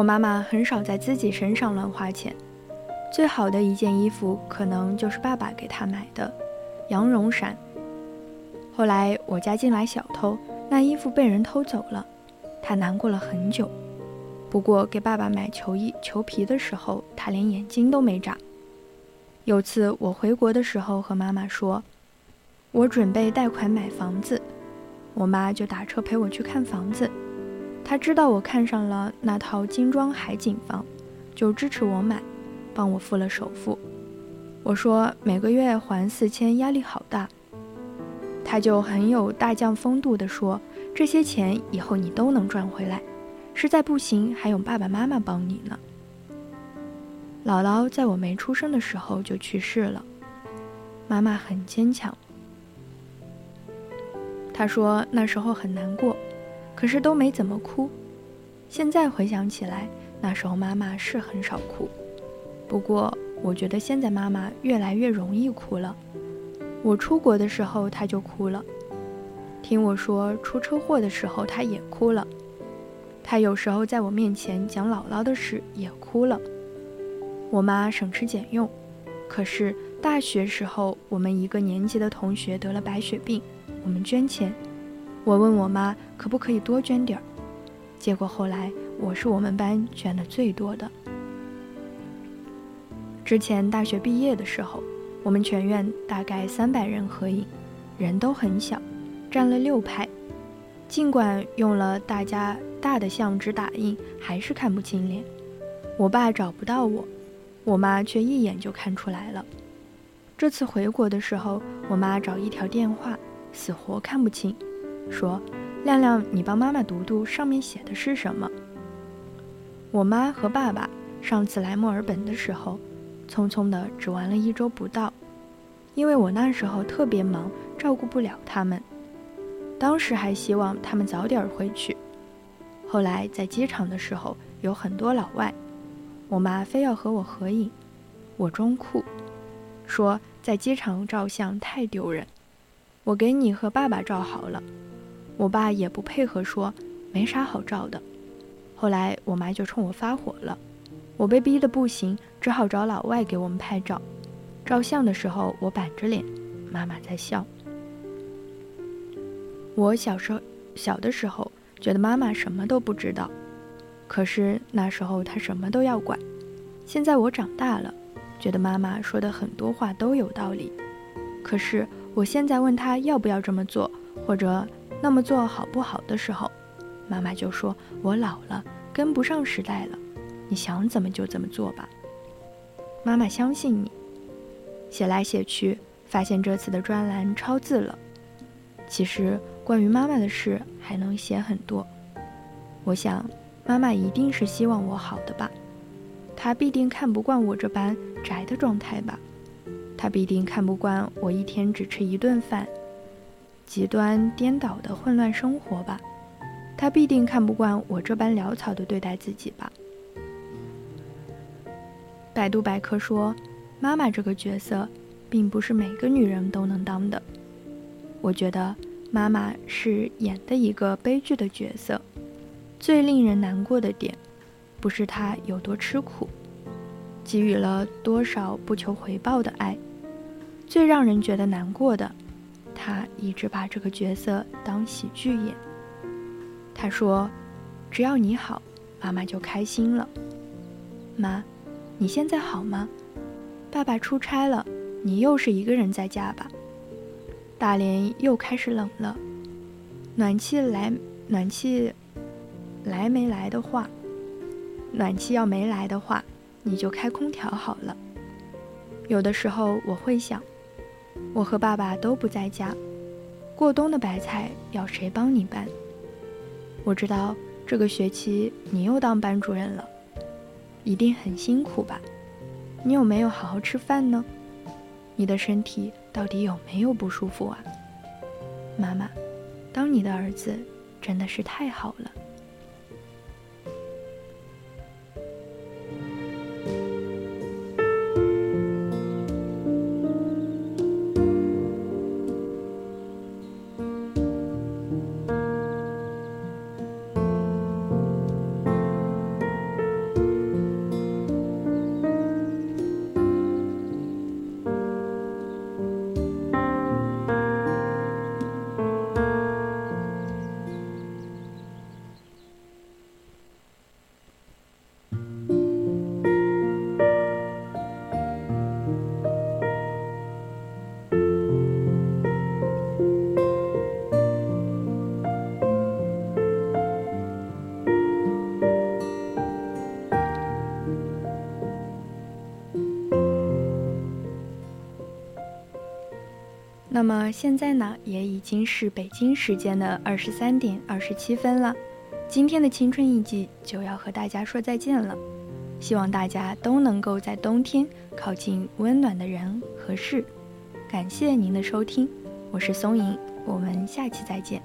我妈妈很少在自己身上乱花钱，最好的一件衣服可能就是爸爸给她买的，羊绒衫。后来我家进来小偷，那衣服被人偷走了，她难过了很久。不过给爸爸买球衣、球皮的时候，她连眼睛都没眨。有次我回国的时候和妈妈说，我准备贷款买房子，我妈就打车陪我去看房子。他知道我看上了那套精装海景房，就支持我买，帮我付了首付。我说每个月还四千，压力好大。他就很有大将风度地说：“这些钱以后你都能赚回来，实在不行还有爸爸妈妈帮你呢。”姥姥在我没出生的时候就去世了，妈妈很坚强。她说那时候很难过，可是都没怎么哭。现在回想起来，那时候妈妈是很少哭，不过我觉得现在妈妈越来越容易哭了。我出国的时候，她就哭了；听我说出车祸的时候，她也哭了。他有时候在我面前讲姥姥的事，也哭了。我妈省吃俭用，可是大学时候，我们一个年级的同学得了白血病，我们捐钱。我问我妈可不可以多捐点儿，结果后来我是我们班捐的最多的。之前大学毕业的时候。我们全院大概三百人合影，人都很小，占了六排。尽管用了大家大的相纸打印，还是看不清脸。我爸找不到我，我妈却一眼就看出来了。这次回国的时候，我妈找一条电话，死活看不清，说：“亮亮，你帮妈妈读读上面写的是什么。”我妈和爸爸上次来墨尔本的时候，匆匆的只玩了一周不到，因为我那时候特别忙，照顾不了他们。当时还希望他们早点回去，后来在机场的时候有很多老外，我妈非要和我合影，我装酷，说在机场照相太丢人，我给你和爸爸照好了，我爸也不配合，说没啥好照的。后来我妈就冲我发火了，我被逼得不行，只好找老外给我们拍照。照相的时候我板着脸，妈妈在笑。我小时候小的时候觉得妈妈什么都不知道，可是那时候她什么都要管。现在我长大了，觉得妈妈说的很多话都有道理。可是我现在问她要不要这么做，或者那么做好不好的时候，妈妈就说：“我老了，跟不上时代了，你想怎么就怎么做吧。”妈妈相信你。写来写去，发现这次的专栏超字了。其实关于妈妈的事还能写很多。我想，妈妈一定是希望我好的吧。她必定看不惯我这般宅的状态吧。她必定看不惯我一天只吃一顿饭，极端颠倒的混乱生活吧。他必定看不惯我这般潦草的对待自己吧。百度百科说，妈妈这个角色，并不是每个女人都能当的。我觉得妈妈是演的一个悲剧的角色。最令人难过的点，不是她有多吃苦，给予了多少不求回报的爱。最让人觉得难过的，他一直把这个角色当喜剧演。他说：“只要你好，妈妈就开心了。妈，你现在好吗？爸爸出差了，你又是一个人在家吧？大连又开始冷了，暖气来，暖气来没来的话，暖气要没来的话，你就开空调好了。有的时候我会想，我和爸爸都不在家，过冬的白菜要谁帮你搬？”我知道这个学期你又当班主任了，一定很辛苦吧？你有没有好好吃饭呢？你的身体到底有没有不舒服啊？妈妈，当你的儿子真的是太好了。那么现在呢，也已经是北京时间的二十三点二十七分了。今天的青春印记就要和大家说再见了。希望大家都能够在冬天靠近温暖的人和事。感谢您的收听，我是松影，我们下期再见。